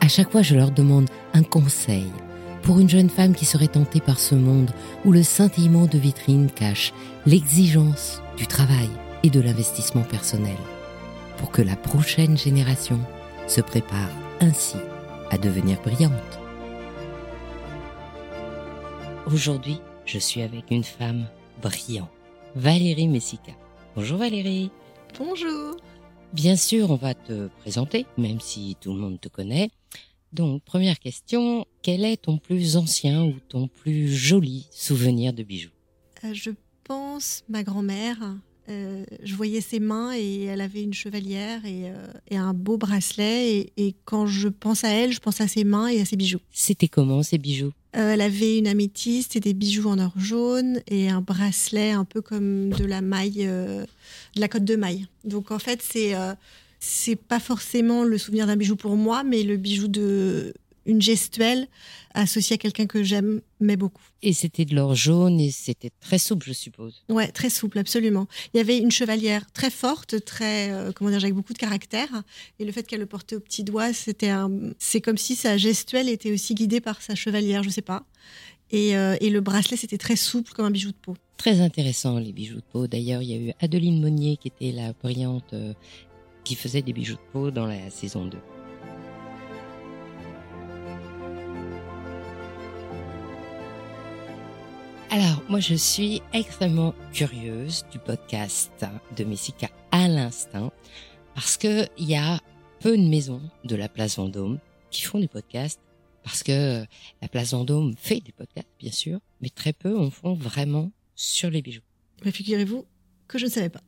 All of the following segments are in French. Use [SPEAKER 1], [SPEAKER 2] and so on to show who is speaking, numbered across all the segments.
[SPEAKER 1] À chaque fois, je leur demande un conseil pour une jeune femme qui serait tentée par ce monde où le scintillement de vitrine cache l'exigence du travail et de l'investissement personnel, pour que la prochaine génération se prépare ainsi à devenir brillante. Aujourd'hui, je suis avec une femme brillante, Valérie Messica. Bonjour Valérie.
[SPEAKER 2] Bonjour.
[SPEAKER 1] Bien sûr, on va te présenter, même si tout le monde te connaît. Donc, première question, quel est ton plus ancien ou ton plus joli souvenir de bijoux?
[SPEAKER 2] Euh, Je pense ma grand-mère. Euh, je voyais ses mains et elle avait une chevalière et, euh, un beau bracelet. Et, quand je pense à elle, je pense à ses mains et à ses bijoux.
[SPEAKER 1] C'était comment ces bijoux?
[SPEAKER 2] Elle avait une améthyste et des bijoux en or jaune et un bracelet un peu comme de la maille, de la côte de maille. Donc en fait, c'est c'est pas forcément le souvenir d'un bijou pour moi, mais le bijou de une gestuelle associée à quelqu'un que j'aime, mais beaucoup.
[SPEAKER 1] Et c'était de l'or jaune et c'était très souple, je suppose.
[SPEAKER 2] Ouais, très souple, absolument. Il y avait une chevalière très forte, très euh, comment dire, avec beaucoup de caractère. Et le fait qu'elle le portait au petit doigt, c'était un, c'est comme si sa gestuelle était aussi guidée par sa chevalière, je sais pas. Et, euh, et le bracelet, c'était très souple comme un bijou de peau.
[SPEAKER 1] Très intéressant les bijoux de peau. D'ailleurs, il y a eu Adeline Monnier qui était la brillante euh, qui faisait des bijoux de peau dans la saison 2. Alors, moi, je suis extrêmement curieuse du podcast de Messica à l'instant parce que il y a peu de maisons de la place Vendôme qui font des podcasts parce que la place Vendôme fait des podcasts, bien sûr, mais très peu en font vraiment sur les bijoux.
[SPEAKER 2] Mais figurez-vous que je ne savais pas.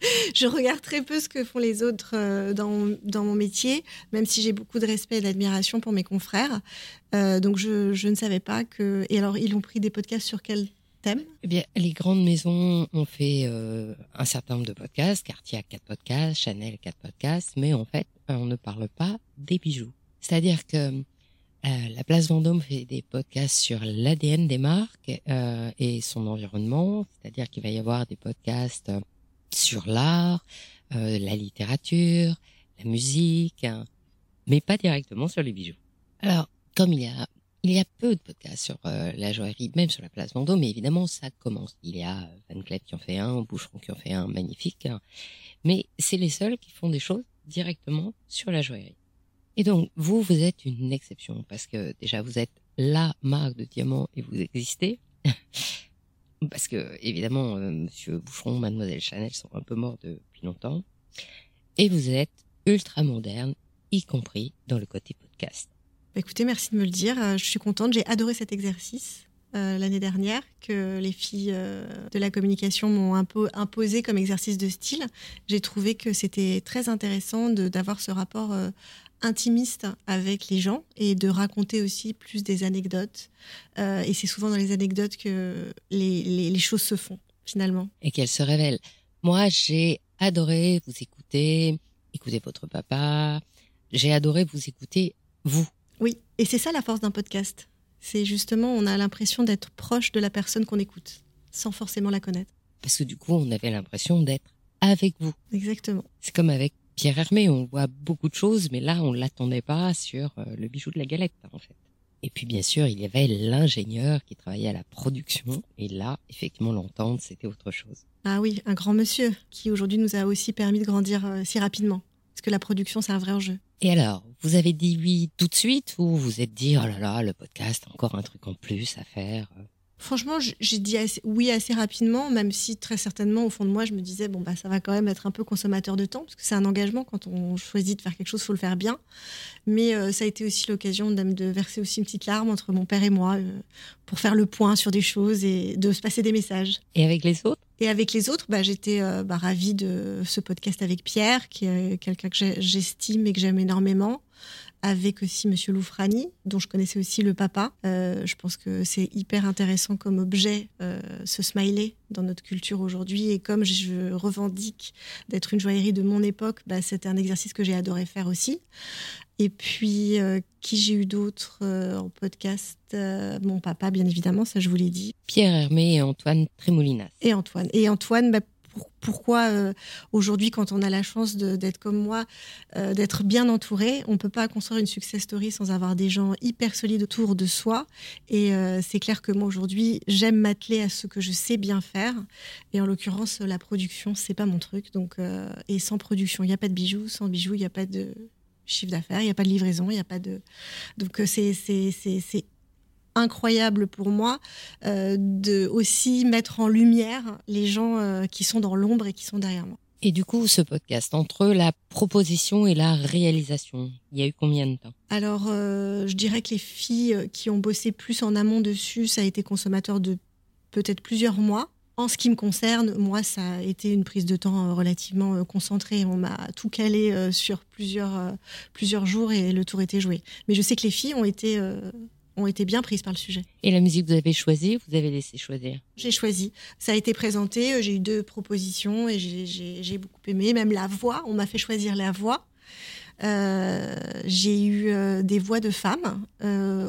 [SPEAKER 2] je regarde très peu ce que font les autres euh, dans, dans mon métier, même si j'ai beaucoup de respect et d'admiration pour mes confrères. Euh, donc je, je, ne savais pas que. Et alors, ils ont pris des podcasts sur quel thème?
[SPEAKER 1] Eh bien, les grandes maisons ont fait euh, un certain nombre de podcasts. Cartier a quatre podcasts, Chanel quatre podcasts, mais en fait, on ne parle pas des bijoux. C'est-à-dire que la place Vendôme fait des podcasts sur l'ADN des marques et son environnement, c'est-à-dire qu'il va y avoir des podcasts sur l'art, euh, la littérature, la musique, hein, mais pas directement sur les bijoux. Alors, comme il y a il y a peu de podcasts sur euh, la joaillerie, même sur la place Vendôme, mais évidemment ça commence. Il y a Van Cleef qui en fait un, Boucheron qui en fait un, magnifique, hein. mais c'est les seuls qui font des choses directement sur la joaillerie. Et donc vous, vous êtes une exception parce que déjà vous êtes la marque de diamants et vous existez. parce que évidemment, euh, Monsieur Boucheron, Mademoiselle Chanel sont un peu morts depuis longtemps, et vous êtes ultra moderne, y compris dans le côté podcast.
[SPEAKER 2] Bah, écoutez, merci de me le dire. Euh, je suis contente. J'ai adoré cet exercice. Euh, l'année dernière que les filles de la communication m'ont un peu imposé comme exercice de style. J'ai trouvé que c'était très intéressant d'avoir ce rapport intimiste avec les gens et de raconter aussi plus des anecdotes. Euh, et c'est souvent dans les anecdotes que les, choses se font finalement.
[SPEAKER 1] Et qu'elles se révèlent. Moi, j'ai adoré vous écouter, écouter votre papa. J'ai adoré vous écouter, vous.
[SPEAKER 2] Oui, et c'est ça la force d'un podcast. C'est justement, on a l'impression d'être proche de la personne qu'on écoute, sans forcément la connaître.
[SPEAKER 1] Parce que du coup, on avait l'impression d'être avec vous.
[SPEAKER 2] Exactement.
[SPEAKER 1] C'est comme avec Pierre Hermé, on voit beaucoup de choses, mais là, on l'attendait pas sur euh, le bijou de la galette, en fait. Et puis, bien sûr, il y avait l'ingénieur qui travaillait à la production. Et là, effectivement, l'entendre, c'était autre chose.
[SPEAKER 2] Ah oui, un grand monsieur qui aujourd'hui nous a aussi permis de grandir euh, si rapidement. Parce que la production, c'est un vrai enjeu.
[SPEAKER 1] Et alors, vous avez dit oui tout de suite ou vous êtes dit oh là là, le podcast, encore un truc en plus à faire
[SPEAKER 2] Franchement, j'ai dit oui assez rapidement, même si très certainement au fond de moi, je me disais bon bah ça va quand même être un peu consommateur de temps parce que c'est un engagement quand on choisit de faire quelque chose, faut le faire bien. Mais euh, ça a été aussi l'occasion de, de, verser aussi une petite larme entre mon père et moi euh, pour faire le point sur des choses et de se passer des messages.
[SPEAKER 1] Et avec les autres?
[SPEAKER 2] Et avec les autres, bah, j'étais euh, bah, ravie de ce podcast avec Pierre, qui est quelqu'un que j'estime et que j'aime énormément avec aussi Monsieur Loufrani, dont je connaissais aussi le papa. Euh, je pense que c'est hyper intéressant comme objet, euh, ce smiley, dans notre culture aujourd'hui. Et comme je revendique d'être une joaillerie de mon époque, bah, c'était un exercice que j'ai adoré faire aussi. Et puis, euh, qui j'ai eu d'autres en podcast? Mon papa, bien évidemment, ça je vous l'ai dit.
[SPEAKER 1] Pierre Hermé et Antoine Trémolinas.
[SPEAKER 2] Et Antoine. Et Antoine, bah, pourquoi euh, aujourd'hui, quand on a la chance d'être comme moi, euh, d'être bien entouré, on peut pas construire une success story sans avoir des gens hyper solides autour de soi. Et euh, c'est clair que moi aujourd'hui, j'aime m'atteler à ce que je sais bien faire. Et en l'occurrence, la production, c'est pas mon truc. Donc, et sans production, il n'y a pas de bijoux. Sans bijoux, il n'y a pas de chiffre d'affaires, il n'y a pas de livraison, il n'y a pas de. Donc c'est incroyable pour moi euh, de aussi mettre en lumière les gens euh, qui sont dans l'ombre et qui sont derrière moi.
[SPEAKER 1] Et du coup, ce podcast, entre la proposition et la réalisation, il y a eu combien de temps?
[SPEAKER 2] Alors, euh, je dirais que les filles qui ont bossé plus en amont dessus, ça a été consommateur de peut-être plusieurs mois. En ce qui me concerne, moi, ça a été une prise de temps relativement concentrée. On m'a tout calé sur plusieurs, plusieurs jours et le tour était joué. Mais je sais que les filles ont été ont été bien prises par le sujet.
[SPEAKER 1] Et la musique que vous avez choisie, vous avez laissé choisir
[SPEAKER 2] J'ai choisi. Ça a été présenté, euh, j'ai eu deux propositions et j'ai beaucoup aimé. Même la voix, on m'a fait choisir la voix. Euh, j'ai eu euh, des voix de femmes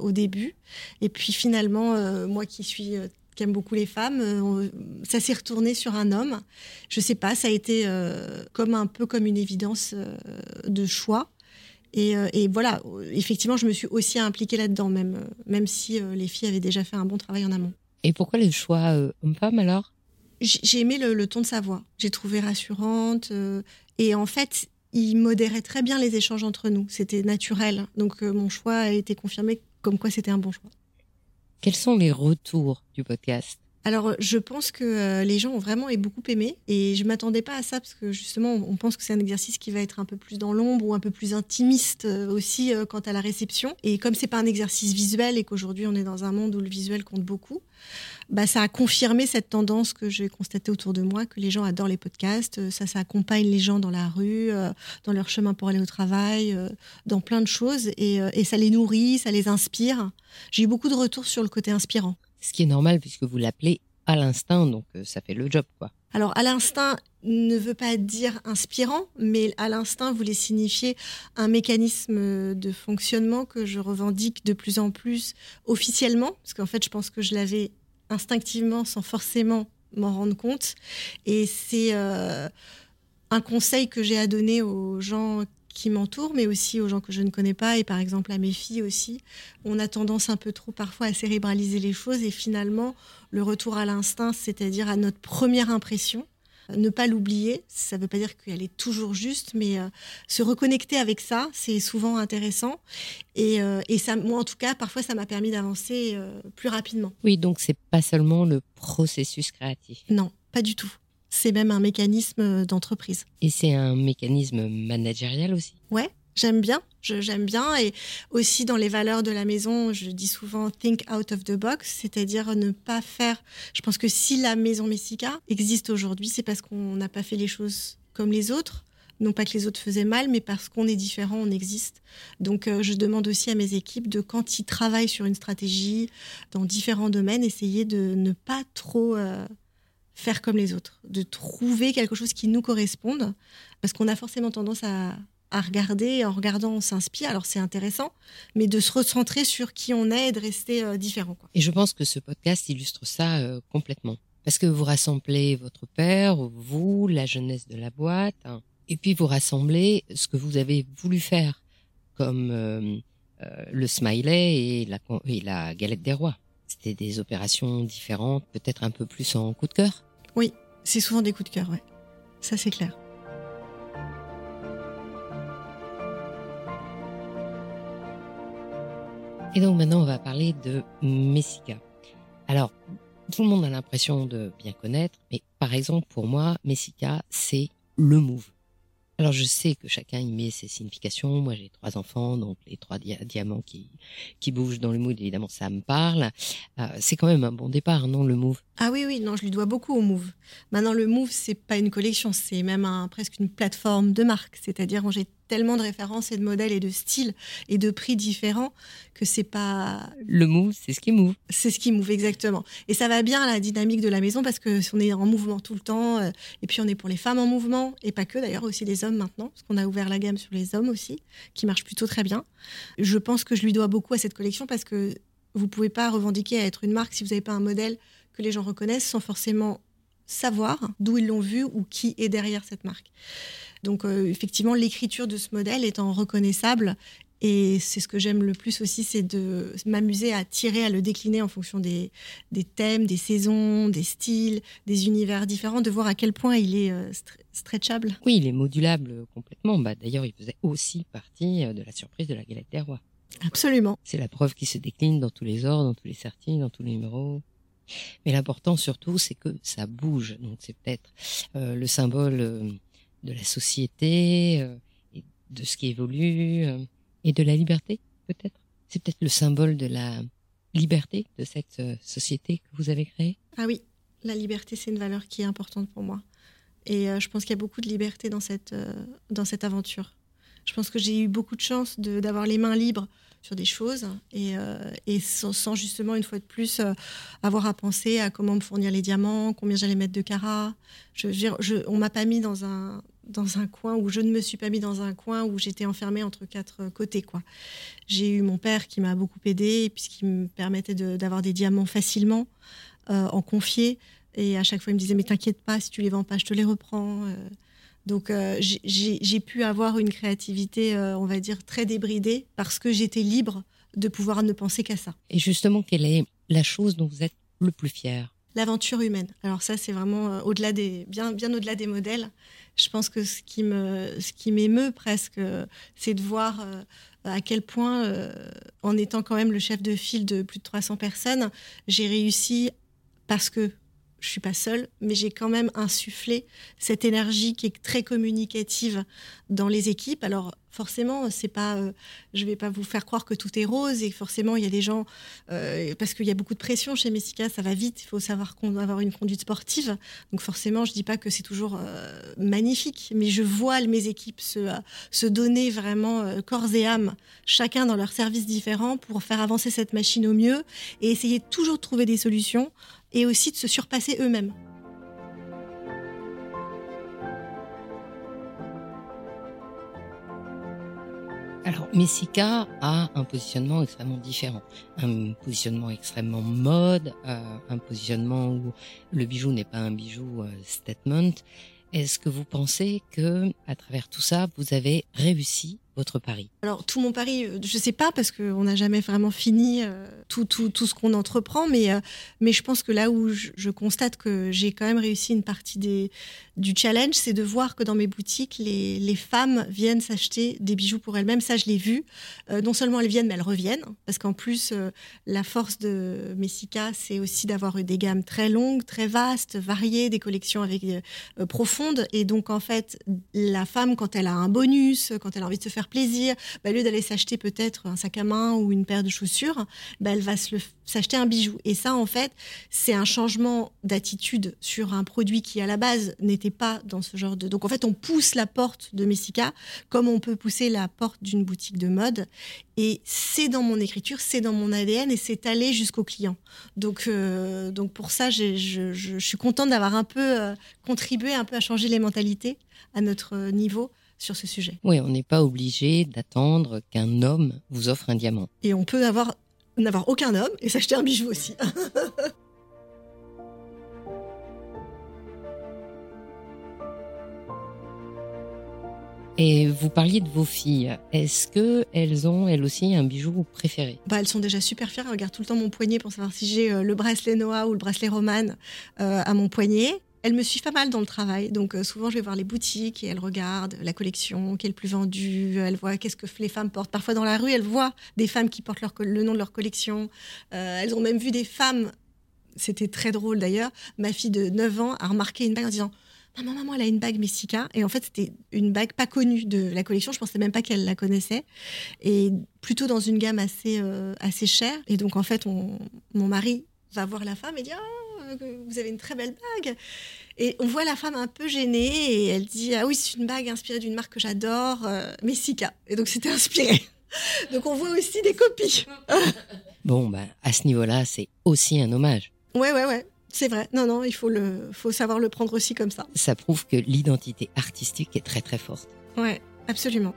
[SPEAKER 2] au début. Et puis finalement, moi qui suis qui aime beaucoup les femmes, ça s'est retourné sur un homme. Je sais pas, ça a été comme un peu comme une évidence de choix. Euh, et, voilà, effectivement, je me suis aussi impliquée là-dedans, même, euh, même si euh, les filles avaient déjà fait un bon travail en amont.
[SPEAKER 1] Et pourquoi le choix homme-femme alors?
[SPEAKER 2] J'ai aimé le, ton de sa voix. J'ai trouvé rassurante. et en fait, il modérait très bien les échanges entre nous. C'était naturel. Donc mon choix a été confirmé comme quoi c'était un bon choix.
[SPEAKER 1] Quels sont les retours du podcast?
[SPEAKER 2] Alors, je pense que euh, les gens ont vraiment et beaucoup aimé. Et je m'attendais pas à ça parce que justement, on pense que c'est un exercice qui va être un peu plus dans l'ombre ou un peu plus intimiste euh, aussi euh, quant à la réception. Et comme c'est pas un exercice visuel et qu'aujourd'hui on est dans un monde où le visuel compte beaucoup, bah, ça a confirmé cette tendance que j'ai constatée autour de moi, que les gens adorent les podcasts. Ça, ça accompagne les gens dans la rue, dans leur chemin pour aller au travail, dans plein de choses. Et, et ça les nourrit, ça les inspire. J'ai eu beaucoup de retours sur le côté inspirant
[SPEAKER 1] ce qui est normal puisque vous l'appelez à l'instinct, donc euh, ça fait le job, quoi.
[SPEAKER 2] Alors, à l'instinct ne veut pas dire inspirant, mais à l'instinct voulait signifier un mécanisme de fonctionnement que je revendique de plus en plus officiellement, parce qu'en fait, je pense que je l'avais instinctivement sans forcément m'en rendre compte. Et c'est euh, un conseil que j'ai à donner aux gens qui m'entourent, mais aussi aux gens que je ne connais pas, et par exemple à mes filles aussi. On a tendance un peu trop parfois à cérébraliser les choses, et finalement, le retour à l'instinct, c'est-à-dire à notre première impression, ne pas l'oublier, ça ne veut pas dire qu'elle est toujours juste, mais euh, se reconnecter avec ça, c'est souvent intéressant. Et, euh, et, ça, moi, en tout cas, parfois, ça m'a permis d'avancer euh, plus rapidement.
[SPEAKER 1] Oui, donc c'est pas seulement le processus créatif.
[SPEAKER 2] Non, pas du tout c'est même un mécanisme d'entreprise.
[SPEAKER 1] Et c'est un mécanisme managérial aussi
[SPEAKER 2] Ouais, j'aime bien. J'aime bien. Et aussi dans les valeurs de la maison, je dis souvent think out of the box, c'est-à-dire ne pas faire. Je pense que si la maison Messica existe aujourd'hui, c'est parce qu'on n'a pas fait les choses comme les autres. Non pas que les autres faisaient mal, mais parce qu'on est différent, on existe. Donc euh, je demande aussi à mes équipes de, quand ils travaillent sur une stratégie dans différents domaines, essayer de ne pas trop euh, faire comme les autres, de trouver quelque chose qui nous corresponde, parce qu'on a forcément tendance à, regarder, en regardant, on s'inspire, alors c'est intéressant, mais de se recentrer sur qui on est et de rester euh, différent.
[SPEAKER 1] Et je pense que ce podcast illustre ça euh, complètement. Parce que vous rassemblez votre père, vous, la jeunesse de la boîte, hein, et puis vous rassemblez ce que vous avez voulu faire, comme euh, le smiley et la galette des rois. C'était des opérations différentes, peut-être un peu plus en coup de cœur
[SPEAKER 2] oui, c'est souvent des coups de cœur, ouais. Ça, c'est clair.
[SPEAKER 1] Et donc maintenant, on va parler de Messica. Alors, tout le monde a l'impression de bien connaître, mais par exemple, pour moi, Messica, c'est le move. Alors je sais que chacun y met ses significations. Moi j'ai trois enfants, donc les trois diamants qui qui bougent dans le mood, évidemment ça me parle. Euh, c'est quand même un bon départ, non le move?
[SPEAKER 2] Ah oui oui, non je lui dois beaucoup au move. Maintenant le move c'est pas une collection, c'est même presque une plateforme de marque. C'est-à-dire j'ai tellement de références et de modèles et de styles et de prix différents que c'est pas.
[SPEAKER 1] Le move, c'est ce qui move.
[SPEAKER 2] C'est ce qui move, exactement. Et ça va bien à la dynamique de la maison parce que on est en mouvement tout le temps. Euh, et puis on est pour les femmes en mouvement et pas que d'ailleurs, aussi les hommes maintenant, parce qu'on a ouvert la gamme sur les hommes aussi, qui marche plutôt très bien. Je pense que je lui dois beaucoup à cette collection parce que vous pouvez pas revendiquer à être une marque si vous n'avez pas un modèle que les gens reconnaissent sans forcément savoir d'où ils l'ont vu ou qui est derrière cette marque. Donc euh, effectivement, l'écriture de ce modèle étant reconnaissable et c'est ce que j'aime le plus aussi, c'est de m'amuser à tirer, à le décliner en fonction des, des, thèmes, des saisons, des styles, des univers différents, de voir à quel point il est euh, stretchable.
[SPEAKER 1] Oui, il est modulable complètement. Bah, D'ailleurs, il faisait aussi partie euh, de la surprise de la galette des rois.
[SPEAKER 2] Absolument.
[SPEAKER 1] C'est la preuve qu'il se décline dans tous les ordres, dans tous les certis, dans tous les numéros. Mais l'important surtout, c'est que ça bouge. Donc c'est peut-être le symbole de la société, euh, et de ce qui évolue, euh, et de la liberté, peut-être. C'est peut-être le symbole de la liberté de cette euh, société que vous avez créée.
[SPEAKER 2] Ah oui, la liberté, c'est une valeur qui est importante pour moi. Et je pense qu'il y a beaucoup de liberté dans cette, dans cette aventure. Je pense que j'ai eu beaucoup de chance d'avoir les mains libres sur des choses et, sans, justement, une fois de plus, avoir à penser à comment me fournir les diamants, combien j'allais mettre de carats. Je, je, on m'a pas mis dans un, dans un coin où je ne me suis pas mis dans un coin où j'étais enfermée entre quatre côtés. quoi. J'ai eu mon père qui m'a beaucoup aidé puisqu'il me permettait d'avoir des diamants facilement, euh, en confier. Et à chaque fois, il me disait Mais t'inquiète pas, si tu les vends pas, je te les reprends. Euh. donc euh, j'ai pu avoir une créativité, on va dire, très débridée parce que j'étais libre de pouvoir ne penser qu'à ça.
[SPEAKER 1] Et justement, quelle est la chose dont vous êtes le plus fier
[SPEAKER 2] L'aventure humaine. Alors ça, c'est vraiment au-delà des, bien, bien au-delà des modèles je pense que ce qui me, ce qui m'émeut presque, c'est de voir euh, à quel point, euh, en étant quand même le chef de file de plus de 300 personnes, j'ai réussi parce que je suis pas seule, mais j'ai quand même insufflé cette énergie qui est très communicative dans les équipes. Alors forcément, c'est pas, euh, je vais pas vous faire croire que tout est rose et forcément il y a des gens euh, parce qu'il y a beaucoup de pression chez Messica, ça va vite. Il faut savoir avoir une conduite sportive. Donc forcément, je dis pas que c'est toujours euh, magnifique, mais je vois mes équipes se, se donner vraiment corps et âme, chacun dans leur service différent pour faire avancer cette machine au mieux et essayer toujours de trouver des solutions et aussi de se surpasser eux-mêmes.
[SPEAKER 1] Alors, Messica a un positionnement extrêmement différent. Un positionnement extrêmement mode, euh, un positionnement où le bijou n'est pas un bijou euh, statement. Est-ce que vous pensez que, à travers tout ça, vous avez réussi votre pari
[SPEAKER 2] Alors tout mon pari, euh, je sais pas parce qu'on n'a jamais vraiment fini euh, tout, tout, tout ce qu'on entreprend, mais, euh, mais je pense que là où je, constate que j'ai quand même réussi une partie des, du challenge, c'est de voir que dans mes boutiques, les, les femmes viennent s'acheter des bijoux pour elles-mêmes. Ça, je l'ai vu. non seulement elles viennent, mais elles reviennent parce qu'en plus, la force de Messica, c'est aussi d'avoir des gammes très longues, très vastes, variées, des collections avec profondes, et donc en fait, la femme quand elle a un bonus, quand elle a envie de se faire plaisir, bah, au lieu d'aller s'acheter peut-être un sac à main ou une paire de chaussures, bah, elle va s'acheter un bijou. Et ça, en fait, c'est un changement d'attitude sur un produit qui, à la base, n'était pas dans ce genre de... Donc, en fait, on pousse la porte de Messica comme on peut pousser la porte d'une boutique de mode. Et c'est dans mon écriture, c'est dans mon ADN et c'est allé jusqu'au client. Donc, euh, donc pour ça, je, suis contente d'avoir un peu euh, contribué un peu à changer les mentalités à notre niveau sur ce sujet.
[SPEAKER 1] Oui, on n'est pas obligé d'attendre qu'un homme vous offre un diamant.
[SPEAKER 2] Et on peut avoir n'avoir aucun homme et s'acheter un bijou aussi.
[SPEAKER 1] Et vous parliez de vos filles. Est-ce que elles ont elles aussi un bijou préféré?
[SPEAKER 2] Bah elles sont déjà super fières. Elles regardent tout le temps mon poignet pour savoir si j'ai euh, le bracelet Noah ou le bracelet Roman euh, à mon poignet. Elle me suit pas mal dans le travail. Donc euh, souvent, je vais voir les boutiques et elle regarde la collection qui est le plus vendue. Elle voit qu'est-ce que les femmes portent. Parfois dans la rue, elle voit des femmes qui portent le nom de leur collection. Euh, elles ont même vu des femmes. C'était très drôle d'ailleurs. Ma fille de 9 ans a remarqué une bague en disant Maman, maman, elle a une bague Messica. Et en fait, c'était une bague pas connue de la collection. Je pensais même pas qu'elle la connaissait. Et plutôt dans une gamme assez, euh, assez chère. Et donc, en fait, mon mari va voir la femme et dit ah, vous avez une très belle bague. Et on voit la femme un peu gênée et elle dit Ah oui, c'est une bague inspirée d'une marque que j'adore, euh, Messica. Et donc c'était inspiré. donc on voit aussi des copies.
[SPEAKER 1] bon, bah, à ce niveau-là, c'est aussi un hommage.
[SPEAKER 2] Ouais, ouais, ouais. C'est vrai. Non, non, il faut, le, faut savoir le prendre aussi comme ça.
[SPEAKER 1] Ça prouve que l'identité artistique est très, très forte.
[SPEAKER 2] Ouais, absolument.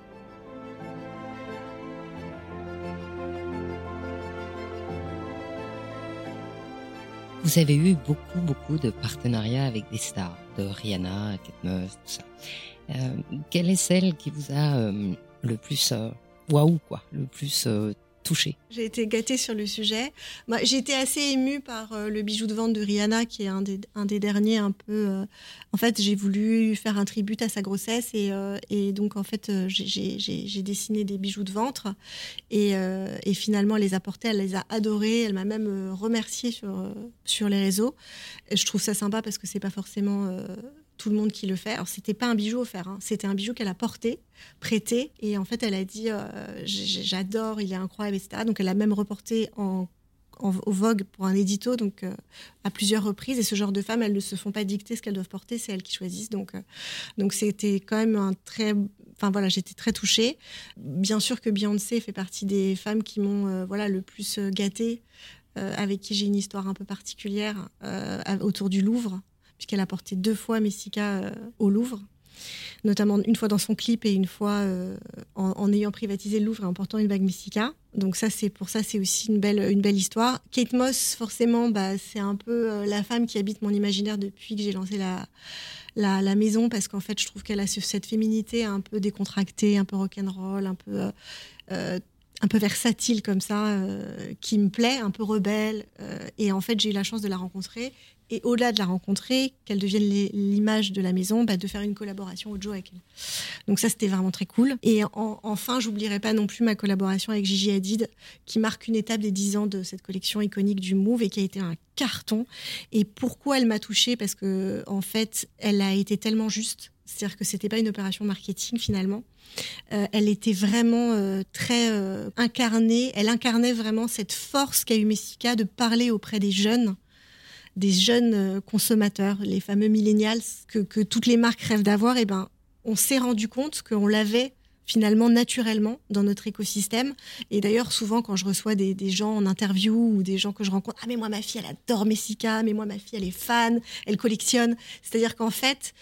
[SPEAKER 1] Vous avez eu beaucoup, beaucoup de partenariats avec des stars, de Rihanna, Kate Moss, tout ça. Euh, quelle est celle qui vous a euh, le plus euh, waouh, quoi, le plus
[SPEAKER 2] J'ai été gâtée sur le sujet. Bah, j'ai été assez émue par euh, le bijou de vente de Rihanna, qui est un des, un des derniers un peu. Euh, en fait, j'ai voulu faire un tribut à sa grossesse et, euh, et donc en fait, j'ai dessiné des bijoux de ventre et, et, finalement, elle les a portés, elle les a adorés. Elle m'a même remercié sur sur les réseaux. Je trouve ça sympa parce que c'est pas forcément tout le monde qui le fait. Alors, c'était pas un bijou offert, hein. c'était un bijou qu'elle a porté, prêté, et en fait, elle a dit euh, J'adore, il est incroyable, etc. Donc, elle a même reporté en, au Vogue pour un édito, donc euh, à plusieurs reprises. Et ce genre de femmes, elles ne se font pas dicter ce qu'elles doivent porter, c'est elles qui choisissent. Donc, euh, donc c'était quand même un très. Enfin voilà, j'étais très touchée. Bien sûr que Beyoncé fait partie des femmes qui m'ont voilà le plus gâtée. avec qui j'ai une histoire un peu particulière autour du Louvre puisqu'elle a porté deux fois Messica euh, au Louvre, notamment une fois dans son clip et une fois euh, en, ayant privatisé le Louvre et en portant une bague Messica. Donc ça, c'est pour ça, c'est aussi une belle, une belle histoire. Kate Moss, forcément, bah, c'est un peu euh, la femme qui habite mon imaginaire depuis que j'ai lancé la, la, maison, parce qu'en fait, je trouve qu'elle a cette féminité un peu décontractée, un peu rock'n'roll, un peu un peu versatile comme ça, qui me plaît, un peu rebelle. et en fait, j'ai eu la chance de la rencontrer et au-delà de la rencontrer, qu'elle devienne l'image de la maison, bah, de faire une collaboration au Joe avec elle. Donc ça, c'était vraiment très cool. Et enfin, j'oublierai pas non plus ma collaboration avec Gigi Hadid, qui marque une étape des 10 ans de cette collection iconique du Move et qui a été un carton. Et pourquoi elle m'a touchée? Parce que en fait, elle a été tellement juste. C'est-à-dire que c'était pas une opération marketing finalement. Euh, elle était vraiment euh, très euh, incarnée. Elle incarnait vraiment cette force qu'a eu Messica de parler auprès des jeunes des jeunes consommateurs, les fameux millennials que, toutes les marques rêvent d'avoir, et eh ben, on s'est rendu compte qu'on l'avait finalement naturellement dans notre écosystème. Et d'ailleurs, souvent, quand je reçois des, gens en interview ou des gens que je rencontre, ah mais moi ma fille elle adore Messica, mais moi ma fille elle est fan, elle collectionne. C'est-à-dire qu'en fait,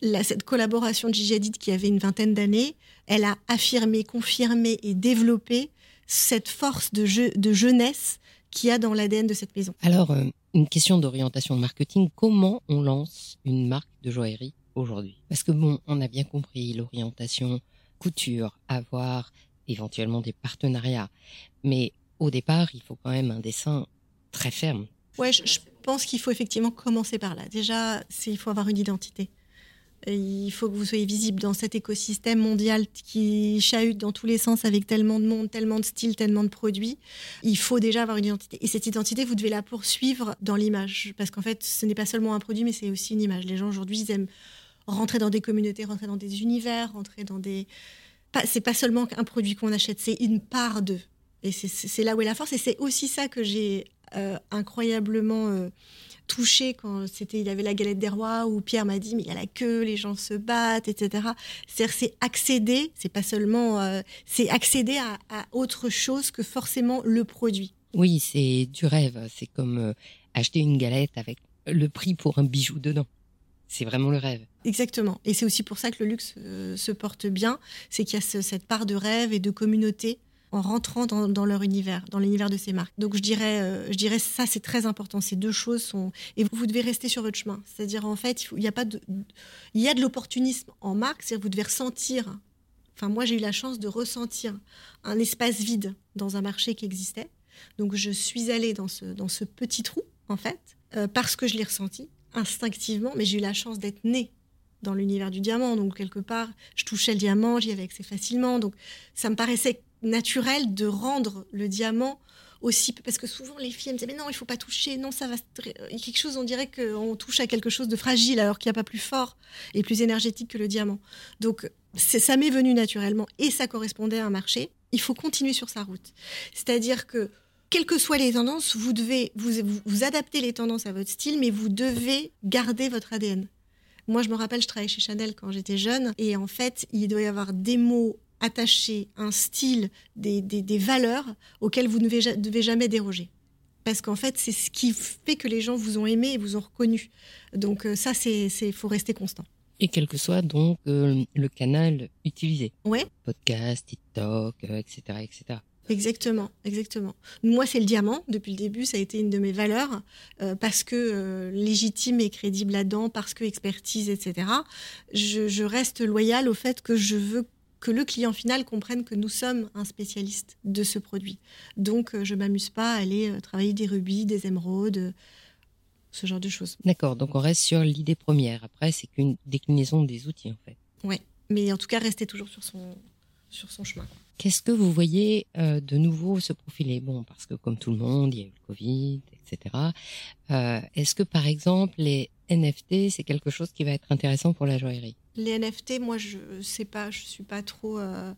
[SPEAKER 2] cette collaboration de Gigi Hadid qui avait une vingtaine d'années, elle a affirmé, confirmé et développé cette force de, de jeunesse qu'il y a dans l'ADN de cette maison.
[SPEAKER 1] Alors, euh, une question d'orientation marketing. Comment on lance une marque de joaillerie aujourd'hui? Parce que bon, on a bien compris l'orientation couture, avoir éventuellement des partenariats, mais au départ, il faut quand même un dessin très ferme.
[SPEAKER 2] Ouais, je, je pense qu'il faut effectivement commencer par là. Déjà, il faut avoir une identité. Il faut que vous soyez visible dans cet écosystème mondial qui chahute dans tous les sens avec tellement de monde, tellement de styles, tellement de produits. Il faut déjà avoir une identité. Et cette identité, vous devez la poursuivre dans l'image. Parce qu'en fait, ce n'est pas seulement un produit, mais c'est aussi une image. Les gens aujourd'hui, ils aiment rentrer dans des communautés, rentrer dans des univers, rentrer dans des. C'est pas seulement un produit qu'on achète, c'est une part d'eux. Et c'est là où est la force. Et c'est aussi ça que j'ai euh, incroyablement. Euh, touché quand c'était il y avait la galette des rois où Pierre m'a dit mais il y a la queue, les gens se battent, etc. C'est-à-dire c'est accéder, c'est pas seulement, euh, c'est accéder à, autre chose que forcément le produit.
[SPEAKER 1] Oui, c'est du rêve. C'est comme euh, acheter une galette avec le prix pour un bijou dedans. C'est vraiment le rêve.
[SPEAKER 2] Exactement. Et c'est aussi pour ça que le luxe euh, se porte bien. C'est qu'il y a cette part de rêve et de communauté en rentrant dans, leur univers, dans l'univers de ces marques. Donc je dirais, euh, je dirais ça c'est très important. Ces deux choses sont et vous, devez rester sur votre chemin. C'est-à-dire en fait il, y a pas de, il y a de l'opportunisme en marque, c'est-à-dire vous devez ressentir. Enfin moi j'ai eu la chance de ressentir un espace vide dans un marché qui existait. Donc je suis allée dans ce dans ce petit trou en fait euh, parce que je l'ai ressenti instinctivement, mais j'ai eu la chance d'être née dans l'univers du diamant. Donc, quelque part, je touchais le diamant, j'y avais accès facilement. Donc, ça me paraissait naturel de rendre le diamant aussi parce que souvent les filles me disaient mais non il faut pas toucher non ça va quelque chose on dirait qu'on touche à quelque chose de fragile alors qu'il n'y a pas plus fort et plus énergétique que le diamant. Donc ça m'est venu naturellement et ça correspondait à un marché. Il faut continuer sur sa route. C'est-à-dire que quelles que soient les tendances vous devez vous, vous, vous adapter les tendances à votre style mais vous devez garder votre ADN moi, je me rappelle, je travaillais chez Chanel quand j'étais jeune, et en fait, il doit y avoir des mots attachés, un style, des, des, valeurs auxquelles vous ne devez, jamais déroger. Parce qu'en fait, c'est ce qui fait que les gens vous ont aimé et vous ont reconnu. Donc euh, ça, c'est, c'est, faut rester constant.
[SPEAKER 1] Et quel que soit donc euh, le canal utilisé.
[SPEAKER 2] Ouais.
[SPEAKER 1] Podcast, TikTok, etc., euh, etc.
[SPEAKER 2] Exactement, exactement. Moi, c'est le diamant. Depuis le début, ça a été une de mes valeurs parce que légitime et crédible là-dedans, parce que expertise, etc. Je, je, reste loyale au fait que je veux que le client final comprenne que nous sommes un spécialiste de ce produit. Donc, euh, je m'amuse pas à aller euh, travailler des rubis, des émeraudes, ce genre de choses.
[SPEAKER 1] D'accord, donc on reste sur l'idée première. Après, c'est qu'une déclinaison des outils, en fait.
[SPEAKER 2] Oui, mais en tout cas, rester toujours sur son, sur son chemin.
[SPEAKER 1] Qu'est-ce que vous voyez euh, de nouveau se profiler? Bon, parce que comme tout le monde, il y a eu le Covid, etc. Est-ce que, par exemple, les NFT, c'est quelque chose qui va être intéressant pour la joaillerie?
[SPEAKER 2] Les NFT, moi, je sais pas, je suis pas trop. Euh,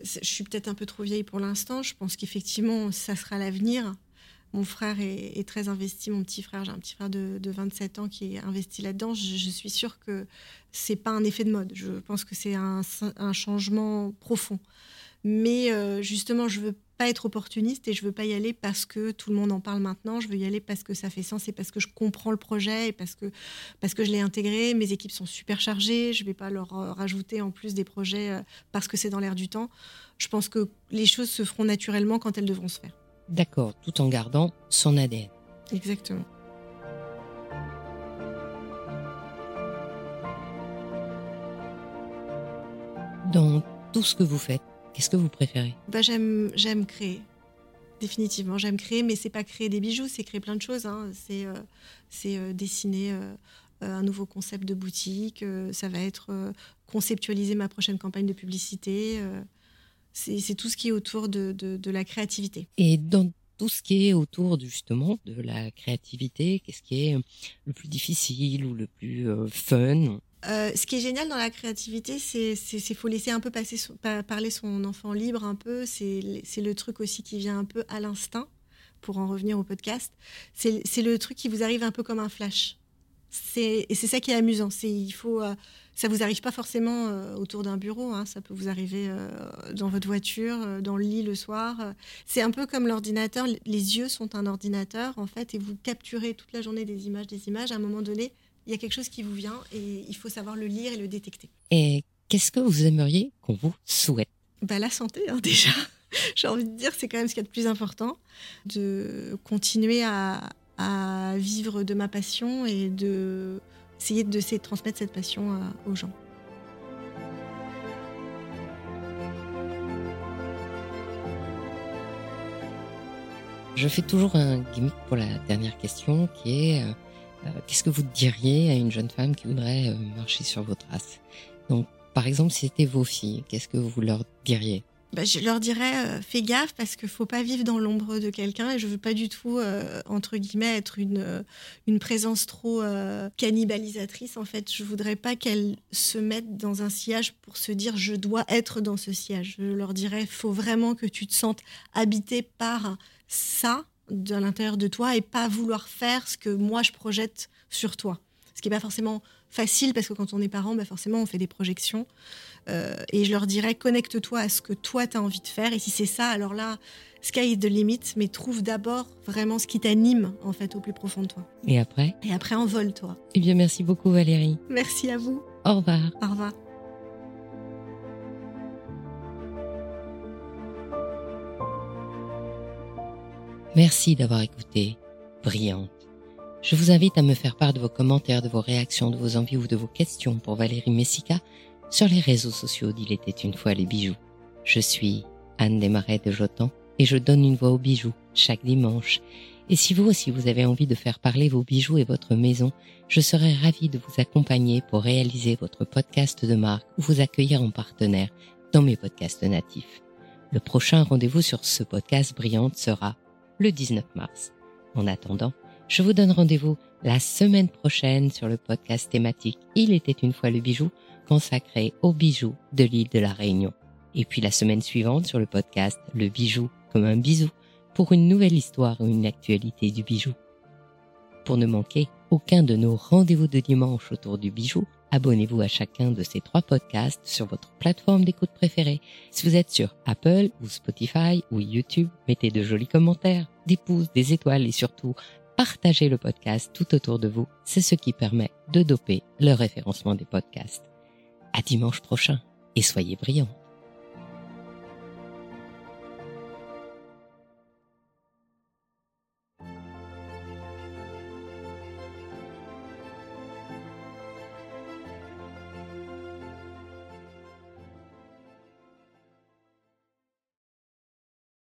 [SPEAKER 2] je suis peut-être un peu trop vieille pour l'instant. Je pense qu'effectivement, ça sera l'avenir. Mon frère est, très investi, mon petit frère, j'ai un petit frère de, 27 ans qui est investi là-dedans. Je, suis sûre que c'est pas un effet de mode. Je pense que c'est un, changement profond. Mais euh, justement, je veux pas être opportuniste et je veux pas y aller parce que tout le monde en parle maintenant. Je veux y aller parce que ça fait sens et parce que je comprends le projet et parce que, parce que je l'ai intégré. Mes équipes sont super chargées. Je vais pas leur euh, rajouter en plus des projets euh, parce que c'est dans l'air du temps. Je pense que les choses se feront naturellement quand elles devront se faire.
[SPEAKER 1] D'accord, tout en gardant son ADN.
[SPEAKER 2] Exactement.
[SPEAKER 1] Dans tout ce que vous faites, Qu'est-ce que vous préférez?
[SPEAKER 2] Bah, j'aime, j'aime créer. Définitivement, j'aime créer, mais c'est pas créer des bijoux, c'est créer plein de choses. Hein. C'est, euh, c'est euh, dessiner euh, un nouveau concept de boutique, ça va être conceptualiser ma prochaine campagne de publicité. C'est, c'est tout ce qui est autour de, de, de, la créativité.
[SPEAKER 1] Et dans tout ce qui est autour justement de la créativité, qu'est-ce qui est le plus difficile ou le plus fun?
[SPEAKER 2] Euh, ce qui est génial dans la créativité, c'est qu'il faut laisser un peu passer parler son enfant libre un peu. C'est le truc aussi qui vient un peu à l'instinct, pour en revenir au podcast. C'est le truc qui vous arrive un peu comme un flash. Et c'est ça qui est amusant. Il faut, euh, ça vous arrive pas forcément euh, autour d'un bureau. Hein. ça peut vous arriver dans votre voiture, dans le lit le soir. C'est un peu comme l'ordinateur. Les yeux sont un ordinateur en fait, et vous capturez toute la journée des images, des images. À un moment donné, il y a quelque chose qui vous vient et il faut savoir le lire et le détecter.
[SPEAKER 1] Et qu'est-ce que vous aimeriez qu'on vous souhaite?
[SPEAKER 2] Bah, La santé, hein, déjà. J'ai envie de dire, c'est quand même ce qu'il y a de plus important, de continuer à, vivre de ma passion et de essayer de, transmettre cette passion euh, aux gens.
[SPEAKER 1] Je fais toujours un gimmick pour la dernière question qui est euh, qu'est-ce que vous diriez à une jeune femme qui voudrait euh, marcher sur vos traces Donc, par exemple, si c'était vos filles, qu'est-ce que vous leur diriez?
[SPEAKER 2] Bah, je leur dirais euh, fais gaffe parce qu'il faut pas vivre dans l'ombre de quelqu'un et je veux pas du tout entre guillemets être une une présence trop cannibalisatrice. En fait je voudrais pas qu'elles se mettent dans un sillage pour se dire je dois être dans ce sillage je leur dirais faut vraiment que tu te sentes habité par ça de l'intérieur de toi et pas vouloir faire ce que moi je projette sur toi. Ce qui n'est pas forcément facile parce que quand on est parent, bah forcément on fait des projections. Euh, et je leur dirais connecte-toi à ce que toi tu as envie de faire. Et si c'est ça, alors là, sky is the limit, mais trouve d'abord vraiment ce qui t'anime en fait au plus profond de toi.
[SPEAKER 1] Et après?
[SPEAKER 2] Et après envole-toi.
[SPEAKER 1] Eh bien merci beaucoup Valérie.
[SPEAKER 2] Merci à vous.
[SPEAKER 1] Au revoir.
[SPEAKER 2] Au revoir.
[SPEAKER 1] Merci d'avoir écouté. Brillante. Je vous invite à me faire part de vos commentaires, de vos réactions, de vos envies ou de vos questions pour Valérie Messica sur les réseaux sociaux d'Il était une fois les bijoux. Je suis Anne Desmarais de Jotan et je donne une voix aux bijoux chaque dimanche. Et si vous aussi vous avez envie de faire parler vos bijoux et votre maison, je serai ravie de vous accompagner pour réaliser votre podcast de marque ou vous accueillir en partenaire dans mes podcasts natifs. Le prochain rendez-vous sur ce podcast brillante sera le 19 mars. En attendant, je vous donne rendez-vous la semaine prochaine sur le podcast thématique Il était une fois le bijou consacré aux bijoux de l'île de la Réunion. Et puis la semaine suivante sur le podcast Le bijou comme un bisou pour une nouvelle histoire ou une actualité du bijou. Pour ne manquer aucun de nos rendez-vous de dimanche autour du bijou, abonnez-vous à chacun de ces trois podcasts sur votre plateforme d'écoute préférée. Si vous êtes sur Apple ou Spotify ou YouTube, mettez de jolis commentaires, des pouces, des étoiles et surtout partagez le podcast tout autour de vous. C'est ce qui permet de doper le référencement des podcasts. À dimanche prochain et soyez brillants.